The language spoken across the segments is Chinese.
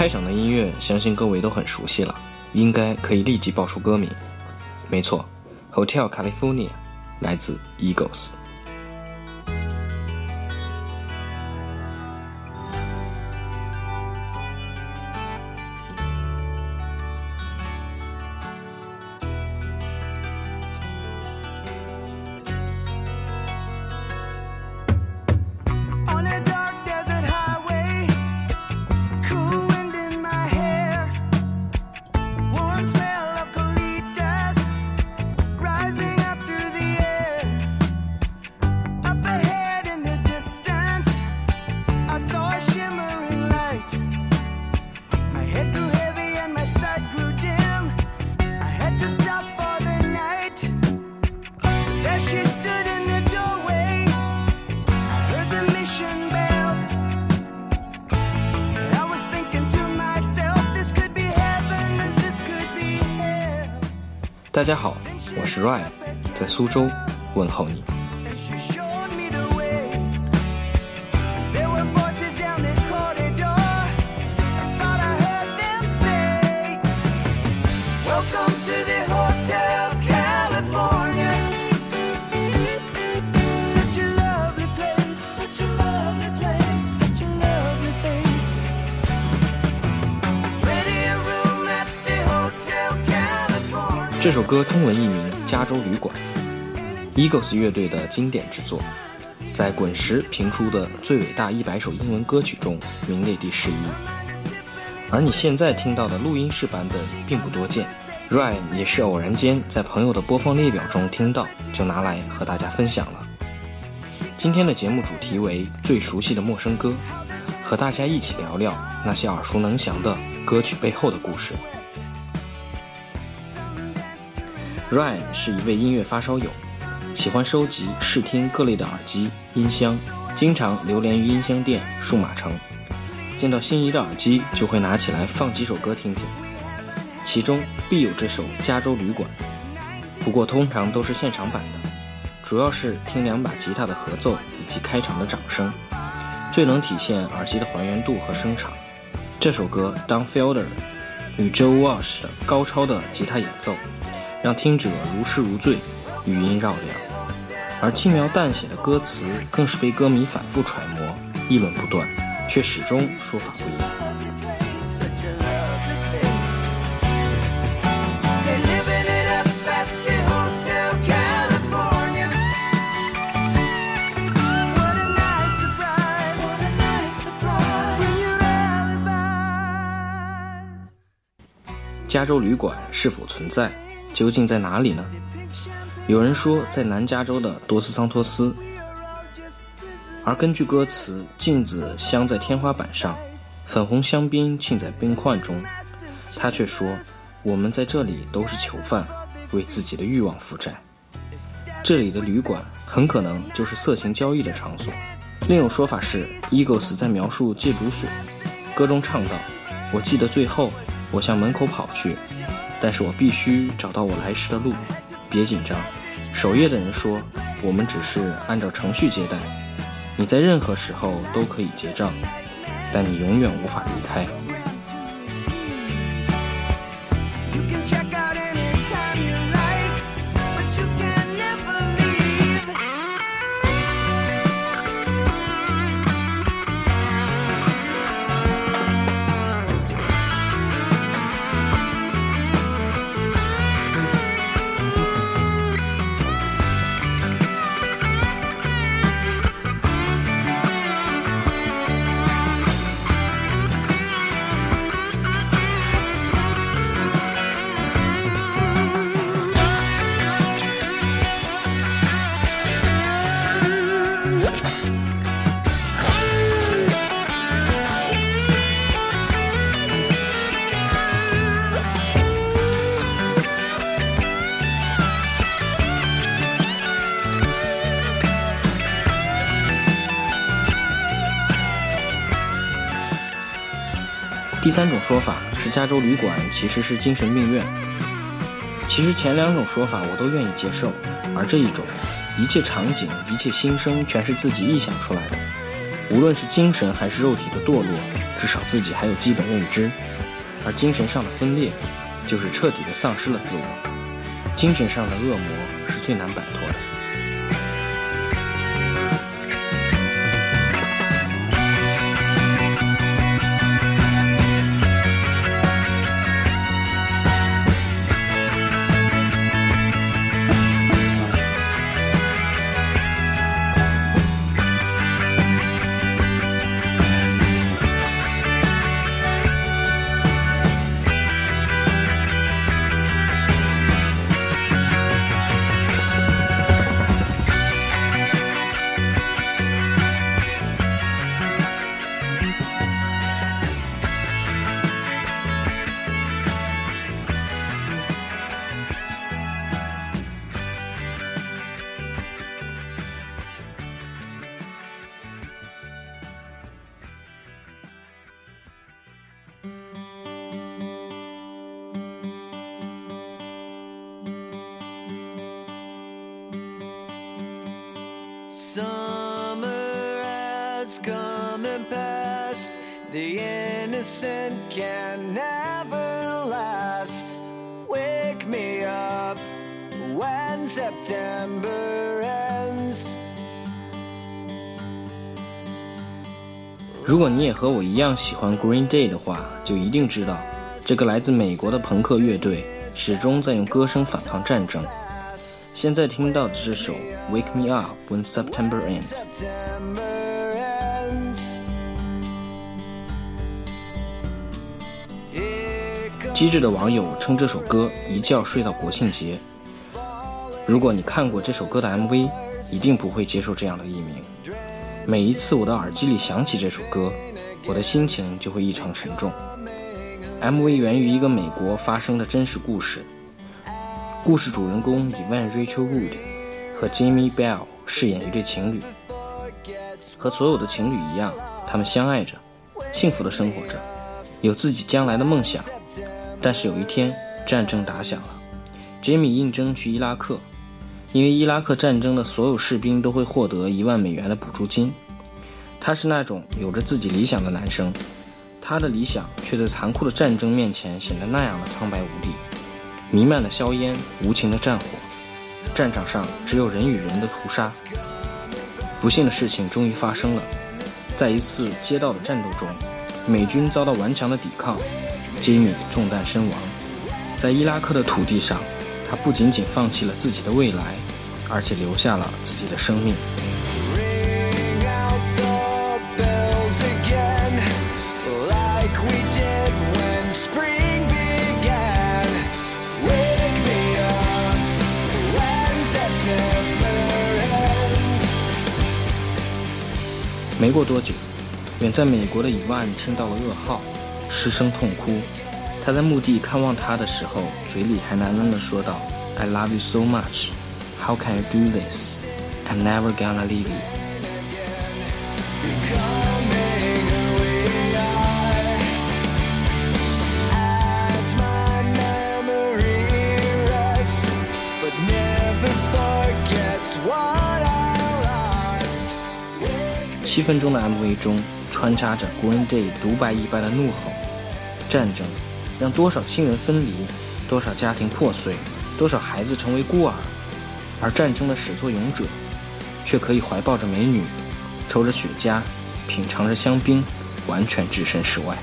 开场的音乐，相信各位都很熟悉了，应该可以立即报出歌名。没错，《Hotel California》来自 Eagles。大家好，我是 Ryan，在苏州问候你。这首歌中文译名《加州旅馆》，Eagles 乐队的经典之作，在滚石评出的最伟大一百首英文歌曲中名列第十一。而你现在听到的录音室版本并不多见，Ryan 也是偶然间在朋友的播放列表中听到，就拿来和大家分享了。今天的节目主题为最熟悉的陌生歌，和大家一起聊聊那些耳熟能详的歌曲背后的故事。Ryan 是一位音乐发烧友，喜欢收集试听各类的耳机、音箱，经常流连于音箱店、数码城。见到心仪的耳机，就会拿起来放几首歌听听，其中必有这首《加州旅馆》。不过通常都是现场版的，主要是听两把吉他的合奏以及开场的掌声，最能体现耳机的还原度和声场。这首歌 Don Felder 与 Joe Walsh 的高超的吉他演奏。让听者如痴如醉，余音绕梁，而轻描淡写的歌词更是被歌迷反复揣摩，议论不断，却始终说法不一。加州旅馆是否存在？究竟在哪里呢？有人说在南加州的多斯桑托斯，而根据歌词，镜子镶在天花板上，粉红香槟浸在冰块中，他却说我们在这里都是囚犯，为自己的欲望负债。这里的旅馆很可能就是色情交易的场所。另有说法是，Eagles 在描述戒毒所，歌中唱道：“我记得最后，我向门口跑去。”但是我必须找到我来时的路，别紧张。守夜的人说，我们只是按照程序接待，你在任何时候都可以结账，但你永远无法离开。第三种说法是，加州旅馆其实是精神病院。其实前两种说法我都愿意接受，而这一种，一切场景、一切心声全是自己臆想出来的，无论是精神还是肉体的堕落，至少自己还有基本认知；而精神上的分裂，就是彻底的丧失了自我。精神上的恶魔是最难摆脱的。has come and passed. The innocent can never last. Wake me up when September ends. 如果你也和我一样喜欢 Green Day 的话，就一定知道，这个来自美国的朋克乐队始终在用歌声反抗战争。现在听到的这首《Wake Me Up When September Ends》， 机智的网友称这首歌一觉睡到国庆节。如果你看过这首歌的 MV，一定不会接受这样的艺名。每一次我的耳机里响起这首歌，我的心情就会异常沉重。MV 源于一个美国发生的真实故事。故事主人公 Evan Rachel Wood 和 Jimmy Bell 饰演一对情侣，和所有的情侣一样，他们相爱着，幸福的生活着，有自己将来的梦想。但是有一天，战争打响了杰米应征去伊拉克，因为伊拉克战争的所有士兵都会获得一万美元的补助金。他是那种有着自己理想的男生，他的理想却在残酷的战争面前显得那样的苍白无力。弥漫的硝烟，无情的战火，战场上只有人与人的屠杀。不幸的事情终于发生了，在一次街道的战斗中，美军遭到顽强的抵抗，吉米中弹身亡。在伊拉克的土地上，他不仅仅放弃了自己的未来，而且留下了自己的生命。没过多久，远在美国的伊万听到了噩耗，失声痛哭。他在墓地看望他的时候，嘴里还喃喃地说道：“I love you so much. How can you do this? I'm never gonna leave you.” 七分钟的 MV 中穿插着 Green Day 独白一般的怒吼， 战争让多少亲人分离，多少家庭破碎，多少孩子成为孤儿，而战争的始作俑者，却可以怀抱着美女，抽着雪茄，品尝着香槟，完全置身事外。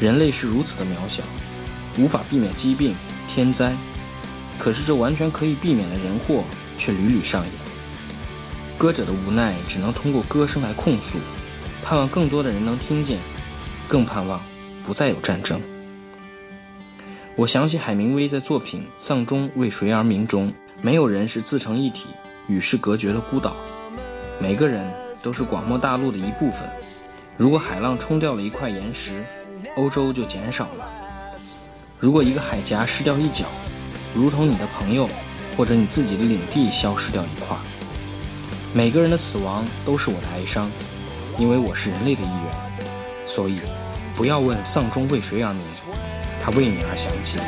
人类是如此的渺小，无法避免疾病、天灾，可是这完全可以避免的人祸却屡屡上演。歌者的无奈只能通过歌声来控诉，盼望更多的人能听见，更盼望不再有战争。我想起海明威在作品《丧钟为谁而鸣》中，没有人是自成一体、与世隔绝的孤岛，每个人都是广袤大陆的一部分。如果海浪冲掉了一块岩石，欧洲就减少了；如果一个海峡失掉一角，如同你的朋友或者你自己的领地消失掉一块。每个人的死亡都是我的哀伤，因为我是人类的一员，所以不要问丧钟为谁而鸣，它为你而响起。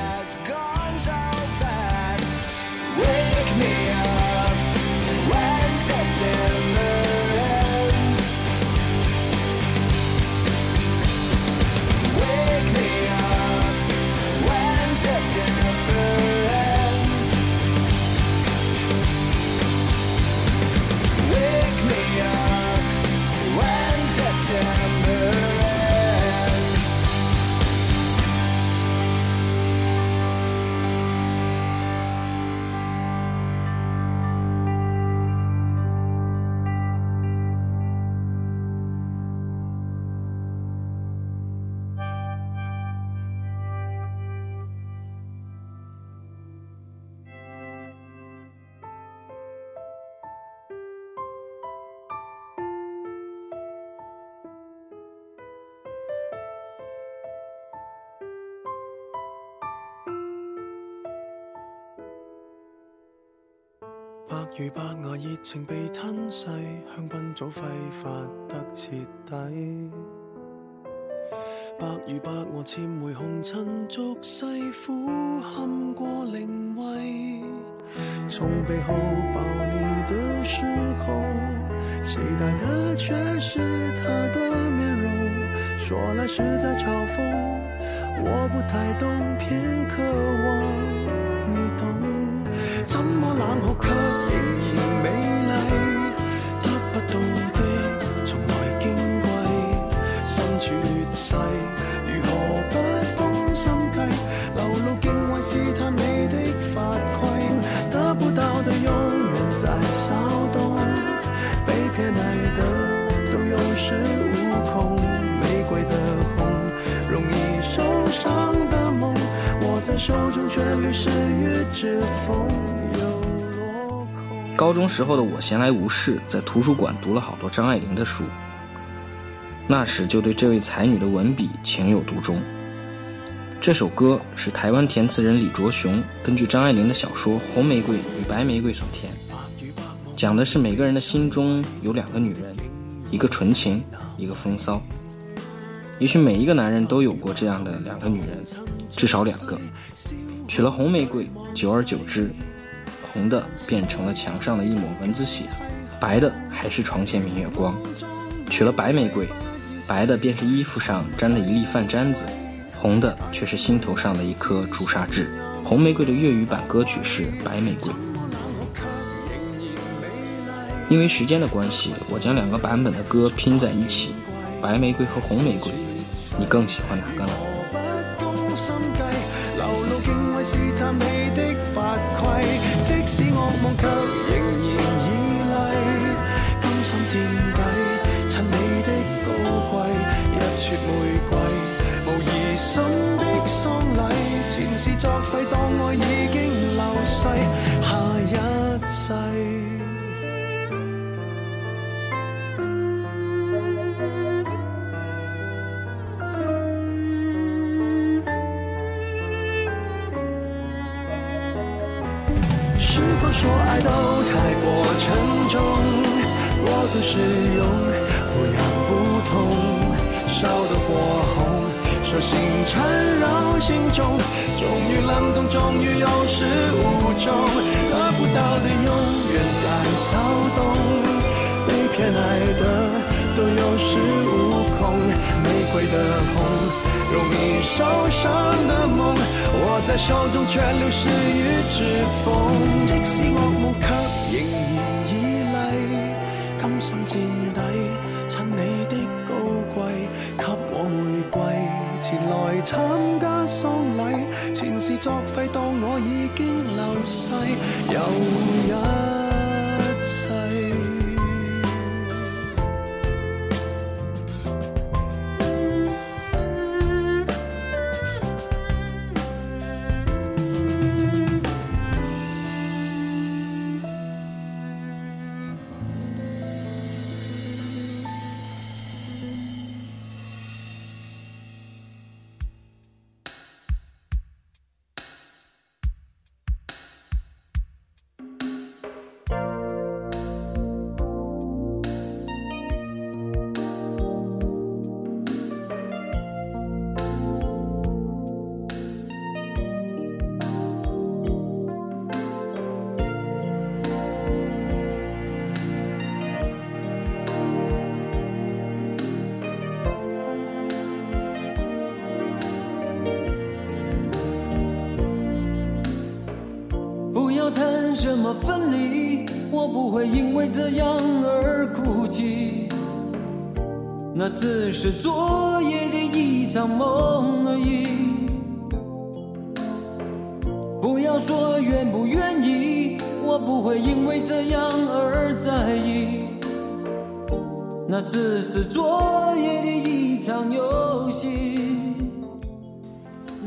如白牙热情被吞噬，香槟早挥发得彻底。白如白鹅潜回红尘俗世，苦堪过灵位。从背后抱你的时候，期待的却是他的面容。说来实在嘲讽，我不太懂，偏渴望。怎么冷酷却仍然美丽，得不到的从来矜贵，身处劣势，如何不攻心计？流露敬畏试探你的法规，得不到的永远在骚动，被偏爱的都有恃无恐，玫瑰的红，容易受伤的梦，握在手中却流失于指缝，高中时候的我闲来无事，在图书馆读了好多张爱玲的书。那时就对这位才女的文笔情有独钟。这首歌是台湾填词人李卓雄根据张爱玲的小说《红玫瑰与白玫瑰》所填，讲的是每个人的心中有两个女人，一个纯情，一个风骚。也许每一个男人都有过这样的两个女人，至少两个。娶了红玫瑰，久而久之，红的变成了墙上的一抹蚊子血，白的还是床前明月光。娶了白玫瑰，白的便是衣服上粘的一粒饭粘子，红的却是心头上的一颗朱砂痣。红玫瑰的粤语版歌曲是《白玫瑰》。因为时间的关系，我将两个版本的歌拼在一起，《白玫瑰》和《红玫瑰》，你更喜欢哪个呢？不攻心计，流露敬畏试探你的法规，即使恶梦却仍然依禮，甘心垫底，趁你的高贵，一撮玫瑰，无疑心的丧礼，前事作废，当爱已经流逝，否说爱都太过沉重？过度使用，不痒不痛，烧得火红，手心缠绕心中，终于冷冻，终于有始无终，得不到的永远在骚动，被偏爱的都有恃无恐，玫瑰的红。容易受伤的梦，握在手中却流失于指缝。即使噩夢，卻仍然依禮，甘心墊底，趁你的高貴，給我玫瑰，前來參加喪禮。前事作廢，當我已經流逝，有人分离，我不会因为这样而哭泣。那只是昨夜的一场梦而已。不要说愿不愿意，我不会因为这样而在意。那只是昨夜的一场游戏。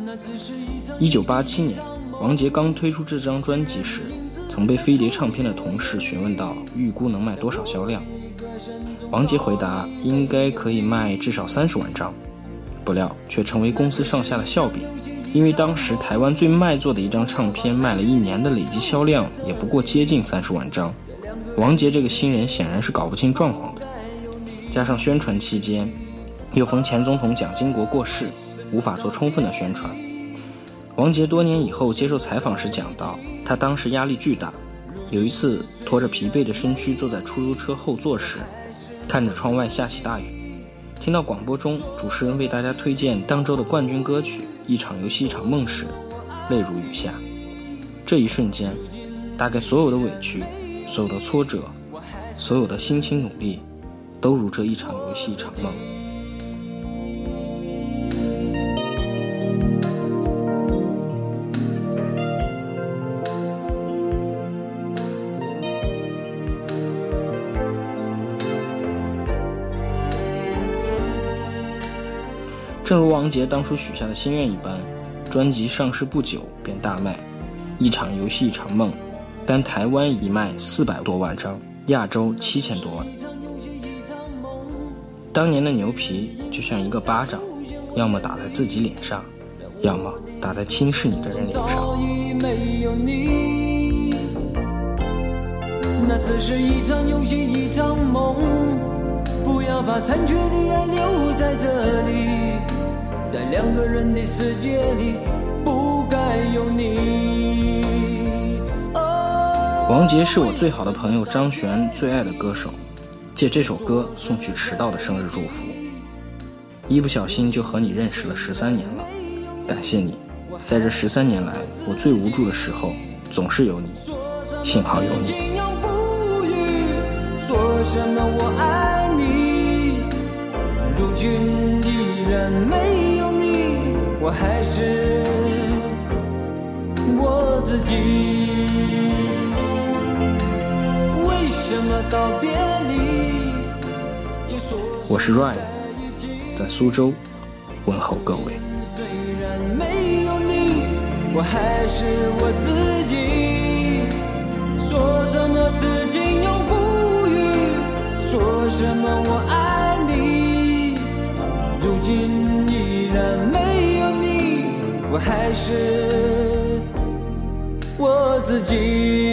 那只是一场。一九八七年，王杰刚推出这张专辑时，曾被飞碟唱片的同事询问到预估能卖多少销量。王杰回答应该可以卖至少三十万张，不料却成为公司上下的笑柄。因为当时台湾最卖座的一张唱片卖了一年的累计销量也不过接近三十万张，王杰这个新人显然是搞不清状况的。加上宣传期间又逢前总统蒋经国过世，无法做充分的宣传。王杰多年以后接受采访时讲到，他当时压力巨大，有一次拖着疲惫的身躯坐在出租车后座时，看着窗外下起大雨。听到广播中主持人为大家推荐当周的冠军歌曲《一场游戏一场梦》时，泪如雨下。这一瞬间，大概所有的委屈、所有的挫折、所有的辛勤努力，都如这一场游戏一场梦。王杰当初许下的心愿一般，专辑上市不久便大卖，一场游戏一场梦，单台湾已卖四百多万张，亚洲七千多万。当年的牛皮就像一个巴掌，要么打在自己脸上，要么打在轻视你的人脸上。那只是一场游戏一场梦，不要把残缺的爱留在这里。在两个人的世界里，不该有你。王杰是我最好的朋友张悬最爱的歌手，借这首歌送去迟到的生日祝福。一不小心就和你认识了十三年了，感谢你，在这十三年来，我最无助的时候总是有你，幸好有你。说什么我爱你，如今依然没。我还是我自己。为什么道别离？我是 Ryan，在苏州问候各位。虽然没有你，我还是我自己。说什么永不还是我自己。